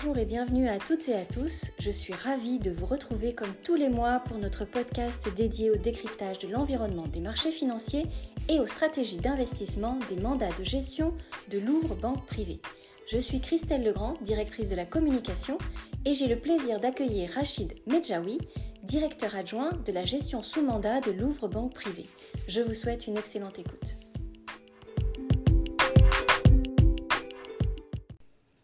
Bonjour et bienvenue à toutes et à tous. Je suis ravie de vous retrouver comme tous les mois pour notre podcast dédié au décryptage de l'environnement des marchés financiers et aux stratégies d'investissement des mandats de gestion de Louvre Banque Privée. Je suis Christelle Legrand, directrice de la communication, et j'ai le plaisir d'accueillir Rachid Medjaoui, directeur adjoint de la gestion sous mandat de Louvre Banque Privée. Je vous souhaite une excellente écoute.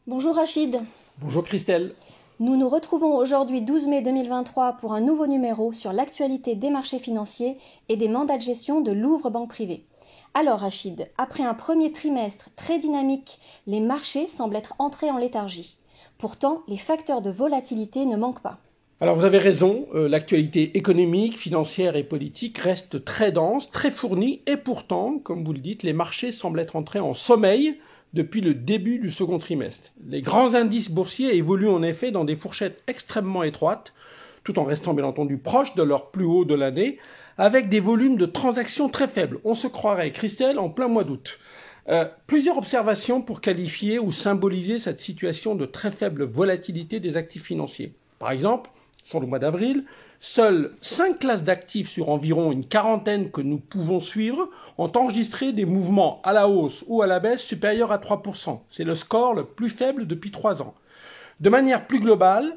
Bonjour Rachid. Bonjour Christelle. Nous nous retrouvons aujourd'hui 12 mai 2023 pour un nouveau numéro sur l'actualité des marchés financiers et des mandats de gestion de Louvre Banque Privée. Alors Rachid, après un premier trimestre très dynamique, les marchés semblent être entrés en léthargie. Pourtant, les facteurs de volatilité ne manquent pas. Alors vous avez raison, euh, l'actualité économique, financière et politique reste très dense, très fournie, et pourtant, comme vous le dites, les marchés semblent être entrés en sommeil depuis le début du second trimestre. Les grands indices boursiers évoluent en effet dans des fourchettes extrêmement étroites, tout en restant bien entendu proches de leur plus haut de l'année, avec des volumes de transactions très faibles. On se croirait, Christelle, en plein mois d'août. Euh, plusieurs observations pour qualifier ou symboliser cette situation de très faible volatilité des actifs financiers. Par exemple, sur le mois d'avril, Seules cinq classes d'actifs sur environ une quarantaine que nous pouvons suivre ont enregistré des mouvements à la hausse ou à la baisse supérieurs à 3%. C'est le score le plus faible depuis trois ans. De manière plus globale,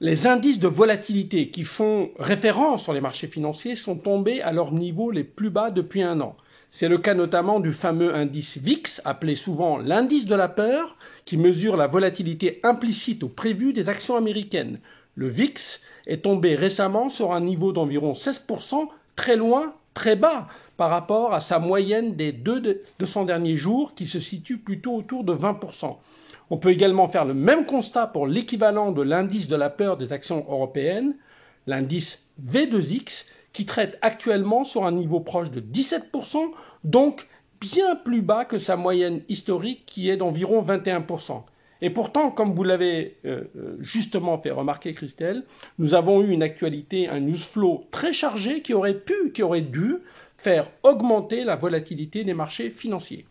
les indices de volatilité qui font référence sur les marchés financiers sont tombés à leur niveau les plus bas depuis un an. C'est le cas notamment du fameux indice VIX, appelé souvent l'indice de la peur, qui mesure la volatilité implicite ou prévue des actions américaines. Le VIX est tombé récemment sur un niveau d'environ 16%, très loin, très bas par rapport à sa moyenne des deux 200 derniers jours qui se situe plutôt autour de 20%. On peut également faire le même constat pour l'équivalent de l'indice de la peur des actions européennes, l'indice V2X, qui traite actuellement sur un niveau proche de 17%, donc bien plus bas que sa moyenne historique qui est d'environ 21%. Et pourtant, comme vous l'avez euh, euh, justement fait remarquer, Christelle, nous avons eu une actualité, un news flow très chargé qui aurait pu, qui aurait dû faire augmenter la volatilité des marchés financiers.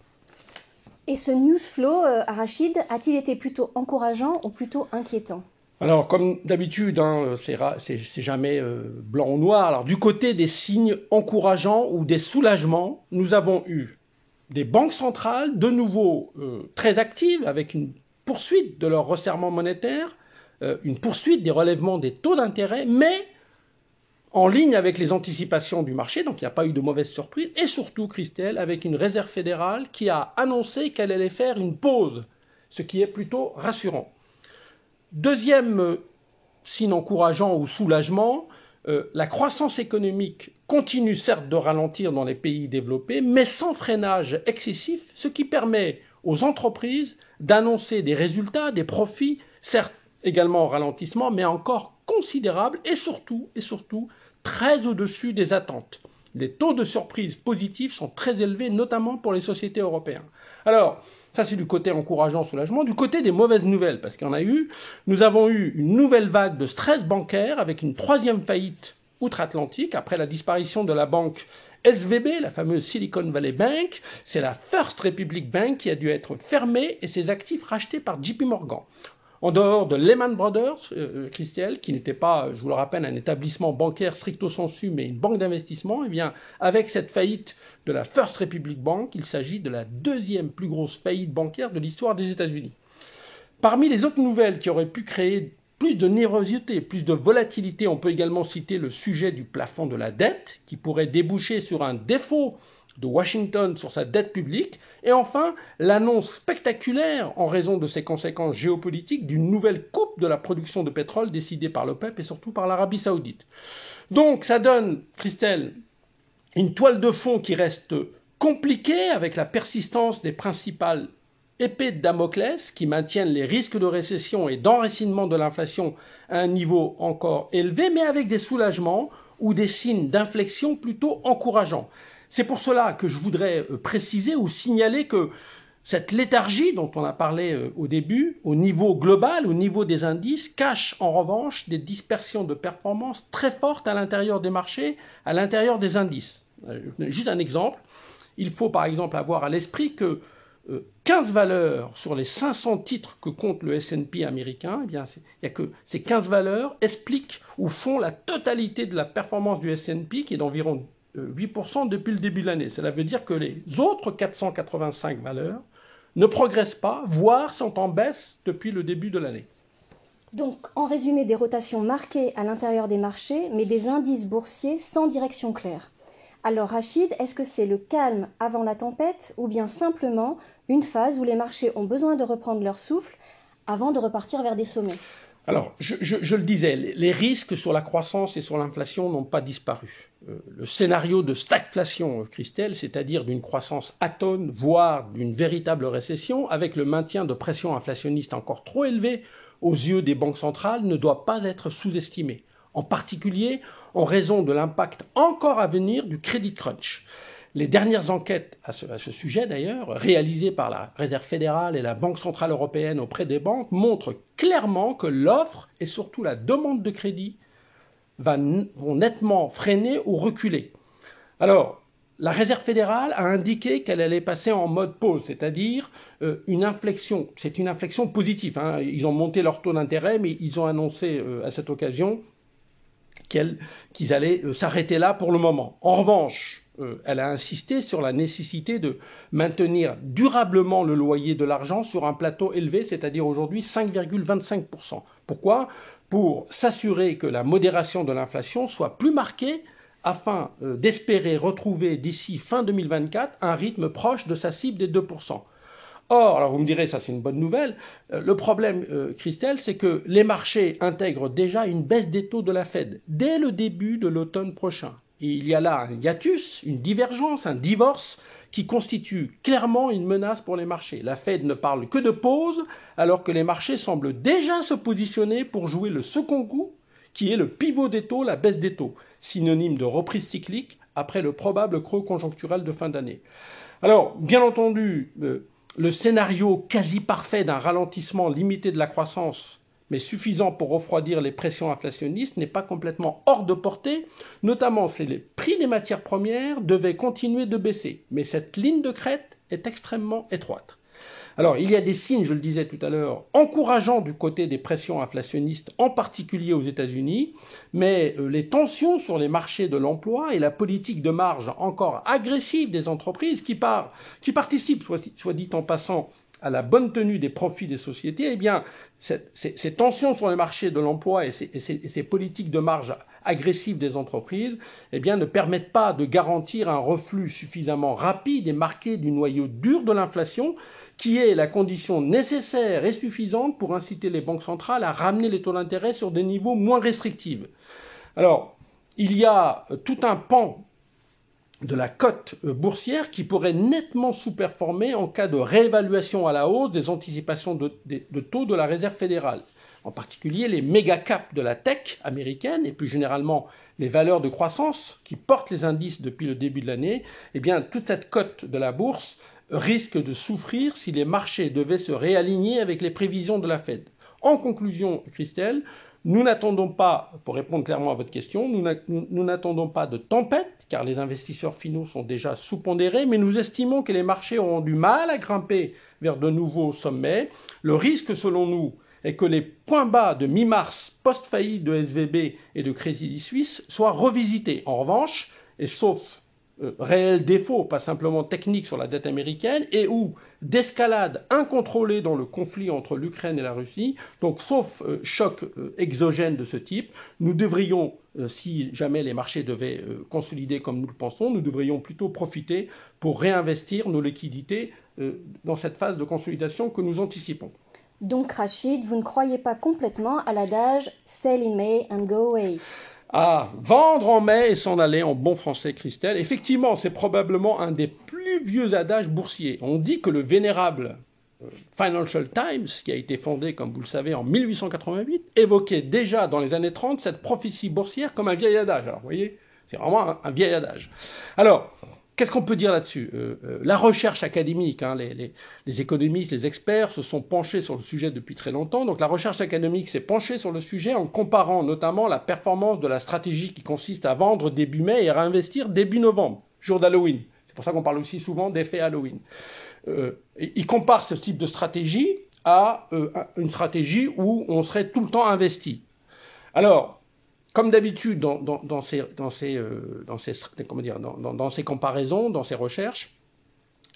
Et ce news flow, euh, Arachide, a-t-il été plutôt encourageant ou plutôt inquiétant? Alors, comme d'habitude, hein, c'est jamais blanc ou noir. Alors, du côté des signes encourageants ou des soulagements, nous avons eu des banques centrales de nouveau très actives, avec une poursuite de leur resserrement monétaire, euh, une poursuite des relèvements des taux d'intérêt, mais en ligne avec les anticipations du marché, donc il n'y a pas eu de mauvaise surprise, et surtout, Christelle, avec une réserve fédérale qui a annoncé qu'elle allait faire une pause, ce qui est plutôt rassurant. Deuxième euh, signe encourageant ou soulagement, euh, la croissance économique continue certes de ralentir dans les pays développés, mais sans freinage excessif, ce qui permet aux entreprises d'annoncer des résultats, des profits, certes également en ralentissement, mais encore considérables et surtout, et surtout très au-dessus des attentes. Les taux de surprise positifs sont très élevés, notamment pour les sociétés européennes. Alors, ça c'est du côté encourageant, soulagement. Du côté des mauvaises nouvelles, parce qu'il y en a eu, nous avons eu une nouvelle vague de stress bancaire avec une troisième faillite outre-Atlantique après la disparition de la banque SVB, la fameuse Silicon Valley Bank, c'est la First Republic Bank qui a dû être fermée et ses actifs rachetés par JP Morgan. En dehors de Lehman Brothers, euh, Christelle, qui n'était pas, je vous le rappelle, un établissement bancaire stricto sensu, mais une banque d'investissement, eh bien, avec cette faillite de la First Republic Bank, il s'agit de la deuxième plus grosse faillite bancaire de l'histoire des États-Unis. Parmi les autres nouvelles qui auraient pu créer plus de nervosité, plus de volatilité. On peut également citer le sujet du plafond de la dette, qui pourrait déboucher sur un défaut de Washington sur sa dette publique, et enfin l'annonce spectaculaire, en raison de ses conséquences géopolitiques, d'une nouvelle coupe de la production de pétrole décidée par l'OPEP et surtout par l'Arabie saoudite. Donc ça donne, Christelle, une toile de fond qui reste compliquée avec la persistance des principales épée de Damoclès qui maintiennent les risques de récession et d'enracinement de l'inflation à un niveau encore élevé, mais avec des soulagements ou des signes d'inflexion plutôt encourageants. C'est pour cela que je voudrais euh, préciser ou signaler que cette léthargie dont on a parlé euh, au début, au niveau global, au niveau des indices, cache en revanche des dispersions de performance très fortes à l'intérieur des marchés, à l'intérieur des indices. Euh, juste un exemple, il faut par exemple avoir à l'esprit que 15 valeurs sur les 500 titres que compte le S&P américain, eh bien, il y a que ces 15 valeurs expliquent ou font la totalité de la performance du S&P qui est d'environ 8% depuis le début de l'année. Cela veut dire que les autres 485 valeurs ne progressent pas, voire sont en baisse depuis le début de l'année. Donc, en résumé, des rotations marquées à l'intérieur des marchés, mais des indices boursiers sans direction claire. Alors, Rachid, est-ce que c'est le calme avant la tempête ou bien simplement une phase où les marchés ont besoin de reprendre leur souffle avant de repartir vers des sommets? Alors, je, le disais, les risques sur la croissance et sur l'inflation n'ont pas disparu. Euh, le scénario de stagflation, Christelle, c'est-à-dire d'une croissance atone, voire d'une véritable récession, avec le maintien de pression inflationniste encore trop élevée aux yeux des banques centrales, ne doit pas être sous-estimé, en particulier en raison de l'impact encore à venir du crédit crunch. Les dernières enquêtes à ce, sujet, d'ailleurs, réalisées par la Réserve fédérale et la Banque centrale européenne auprès des banques, montrent clairement que l'offre et surtout la demande de crédit vont nettement freiner ou reculer. Alors, la Réserve fédérale a indiqué qu'elle allait passer en mode pause, c'est-à-dire euh, une inflexion. C'est une inflexion positive. Hein. Ils ont monté leur taux d'intérêt, mais ils ont annoncé euh, à cette occasion qu'ils allaient euh, s'arrêter là pour le moment. En revanche, euh, elle a insisté sur la nécessité de maintenir durablement le loyer de l'argent sur un plateau élevé, c'est-à-dire aujourd'hui 5,25%. Pourquoi? Pour s'assurer que la modération de l'inflation soit plus marquée afin euh, d'espérer retrouver d'ici fin 2024 un rythme proche de sa cible des 2%. Or, alors vous me direz, ça c'est une bonne nouvelle, euh, le problème, Christelle, c'est que les marchés intègrent déjà une baisse des taux de la Fed dès le début de l'automne prochain il y a là un hiatus, une divergence, un divorce qui constitue clairement une menace pour les marchés. La Fed ne parle que de pause, alors que les marchés semblent déjà se positionner pour jouer le second coup, qui est le pivot des taux, la baisse des taux, synonyme de reprise cyclique après le probable creux conjoncturel de fin d'année. Alors, bien entendu, euh, le scénario quasi parfait d'un ralentissement limité de la croissance mais suffisant pour refroidir les pressions inflationnistes, n'est pas complètement hors de portée, notamment si les prix des matières premières devaient continuer de baisser. Mais cette ligne de crête est extrêmement étroite. Alors, il y a des signes, je le disais tout à l'heure, encourageants du côté des pressions inflationnistes, en particulier aux États-Unis, mais euh, les tensions sur les marchés de l'emploi et la politique de marge encore agressive des entreprises qui, participent, soit dit en passant, à la bonne tenue des profits des sociétés, eh bien, ces, tensions sur les marchés de l'emploi et, ces, politiques de marge agressives des entreprises, eh bien, ne permettent pas de garantir un reflux suffisamment rapide et marqué du noyau dur de l'inflation, qui est la condition nécessaire et suffisante pour inciter les banques centrales à ramener les taux d'intérêt sur des niveaux moins restrictifs. Alors, il y a tout un pan de la cote euh, boursière qui pourrait nettement sous-performer en cas de réévaluation à la hausse des anticipations de, taux de la Réserve fédérale. En particulier les méga caps de la tech américaine et plus généralement les valeurs de croissance qui portent les indices depuis le début de l'année, eh bien toute cette cote de la bourse risque de souffrir si les marchés devaient se réaligner avec les prévisions de la Fed. En conclusion, Christelle, nous n'attendons pas, pour répondre clairement à votre question, nous n'attendons pas de tempête, car les investisseurs finaux sont déjà sous-pondérés, mais nous estimons que les marchés auront du mal à grimper vers de nouveaux sommets. Le risque, selon nous, est que les points bas de mi-mars, post-faillite de SVB et de Crédit Suisse, soient revisités. En revanche, et sauf réel défaut, pas simplement technique sur la dette américaine, et ou d'escalade incontrôlée dans le conflit entre l'Ukraine et la Russie, donc sauf euh, choc euh, exogène de ce type, nous devrions, si jamais les marchés devaient consolider comme nous le pensons, nous devrions plutôt profiter pour réinvestir nos liquidités dans cette phase de consolidation que nous anticipons. Donc Rachid, vous ne croyez pas complètement à l'adage Sell in May and go away à vendre en mai et s'en aller en bon français Christelle. Effectivement, c'est probablement un des plus vieux adages boursiers. On dit que le vénérable euh, Financial Times, qui a été fondé, comme vous le savez, en 1888, évoquait déjà dans les années 30 cette prophétie boursière comme un vieil adage. Alors, vous voyez, c'est vraiment un, vieil adage. Alors, Qu'est-ce qu'on peut dire là-dessus euh, euh, La recherche académique, hein, les, économistes, les experts se sont penchés sur le sujet depuis très longtemps. Donc la recherche académique s'est penchée sur le sujet en comparant notamment la performance de la stratégie qui consiste à vendre début mai et à réinvestir début novembre, jour d'Halloween. C'est pour ça qu'on parle aussi souvent d'effet Halloween. il compare ce type de stratégie à une stratégie où on serait tout le temps investi. Alors, comme d'habitude dans, ces, dans, ces, dans, ces, comment dire, dans, ces comparaisons, dans ces recherches,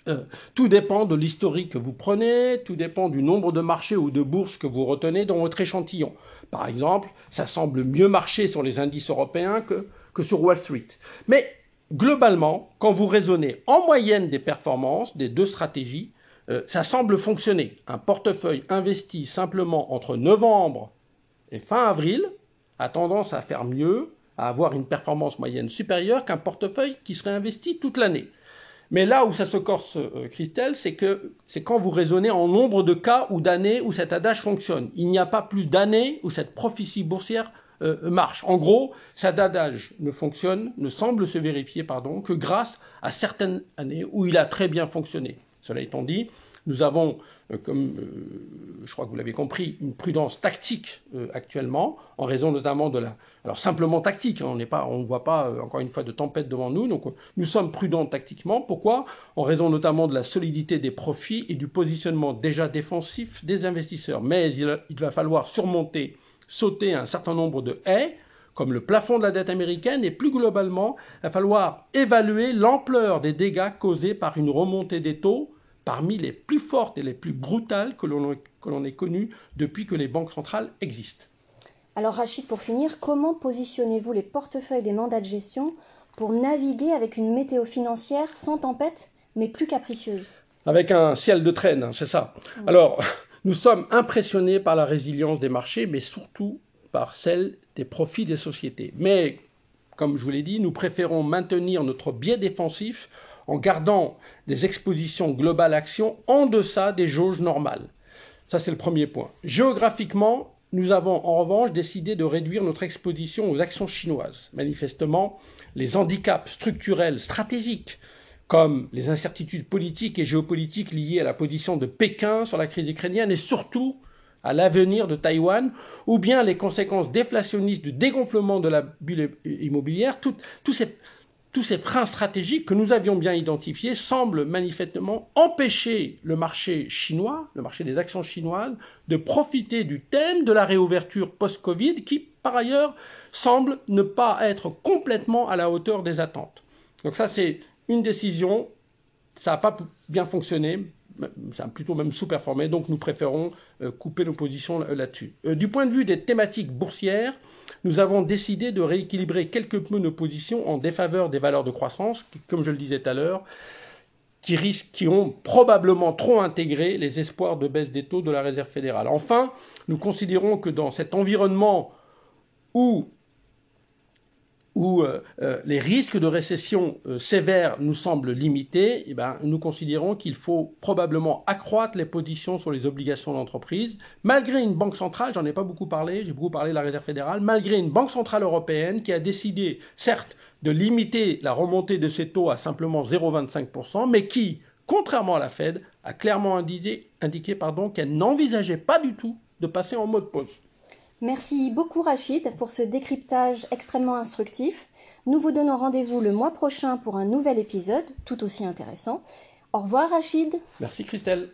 euh, tout dépend de l'historique que vous prenez, tout dépend du nombre de marchés ou de bourses que vous retenez dans votre échantillon. Par exemple, ça semble mieux marcher sur les indices européens que, que sur Wall Street. Mais globalement, quand vous raisonnez en moyenne des performances des deux stratégies, euh, ça semble fonctionner. Un portefeuille investi simplement entre novembre et fin avril a tendance à faire mieux, à avoir une performance moyenne supérieure qu'un portefeuille qui serait investi toute l'année. Mais là où ça se corse, euh, Christelle, c'est que c'est quand vous raisonnez en nombre de cas ou d'années où cet adage fonctionne. Il n'y a pas plus d'années où cette prophétie boursière euh, marche. En gros, cet adage ne fonctionne, ne semble se vérifier, pardon, que grâce à certaines années où il a très bien fonctionné. Cela étant dit, nous avons, euh, comme euh, je crois que vous l'avez compris, une prudence tactique euh, actuellement, en raison notamment de la... Alors simplement tactique, hein, on n'est pas, on ne voit pas, encore une fois, de tempête devant nous, donc nous sommes prudents tactiquement. Pourquoi? En raison notamment de la solidité des profits et du positionnement déjà défensif des investisseurs. Mais il, il va falloir surmonter, sauter un certain nombre de haies, comme le plafond de la dette américaine, et plus globalement, il va falloir évaluer l'ampleur des dégâts causés par une remontée des taux parmi les plus fortes et les plus brutales que l'on ait connues depuis que les banques centrales existent. Alors Rachid, pour finir, comment positionnez-vous les portefeuilles des mandats de gestion pour naviguer avec une météo financière sans tempête, mais plus capricieuse? Avec un ciel de traîne, hein, c'est ça. Alors, nous sommes impressionnés par la résilience des marchés, mais surtout par celle des profits des sociétés. Mais, comme je vous l'ai dit, nous préférons maintenir notre biais défensif en gardant des expositions globales actions en deçà des jauges normales. Ça, c'est le premier point. Géographiquement, nous avons en revanche décidé de réduire notre exposition aux actions chinoises. Manifestement, les handicaps structurels stratégiques, comme les incertitudes politiques et géopolitiques liées à la position de Pékin sur la crise ukrainienne et surtout à l'avenir de Taïwan, ou bien les conséquences déflationnistes du dégonflement de la bulle immobilière, tous ces tous ces freins stratégiques que nous avions bien identifiés semblent manifestement empêcher le marché chinois, le marché des actions chinoises, de profiter du thème de la réouverture post-Covid qui, par ailleurs, semble ne pas être complètement à la hauteur des attentes. Donc ça, c'est une décision. Ça n'a pas bien fonctionné, ça a plutôt même sous-performé, donc nous préférons euh, couper nos positions là-dessus. Euh, du point de vue des thématiques boursières, nous avons décidé de rééquilibrer quelque peu nos positions en défaveur des valeurs de croissance, comme je le disais tout à l'heure, qui, qui ont probablement trop intégré les espoirs de baisse des taux de la Réserve fédérale. Enfin, nous considérons que dans cet environnement où où euh, euh, les risques de récession euh, sévère nous semblent limités, eh ben, nous considérons qu'il faut probablement accroître les positions sur les obligations d'entreprise, malgré une banque centrale, j'en ai pas beaucoup parlé, j'ai beaucoup parlé de la Réserve fédérale, malgré une banque centrale européenne qui a décidé, certes, de limiter la remontée de ses taux à simplement 0,25%, mais qui, contrairement à la Fed, a clairement indiqué, qu'elle n'envisageait pas du tout de passer en mode pause. Merci beaucoup Rachid pour ce décryptage extrêmement instructif. Nous vous donnons rendez-vous le mois prochain pour un nouvel épisode tout aussi intéressant. Au revoir Rachid. Merci Christelle.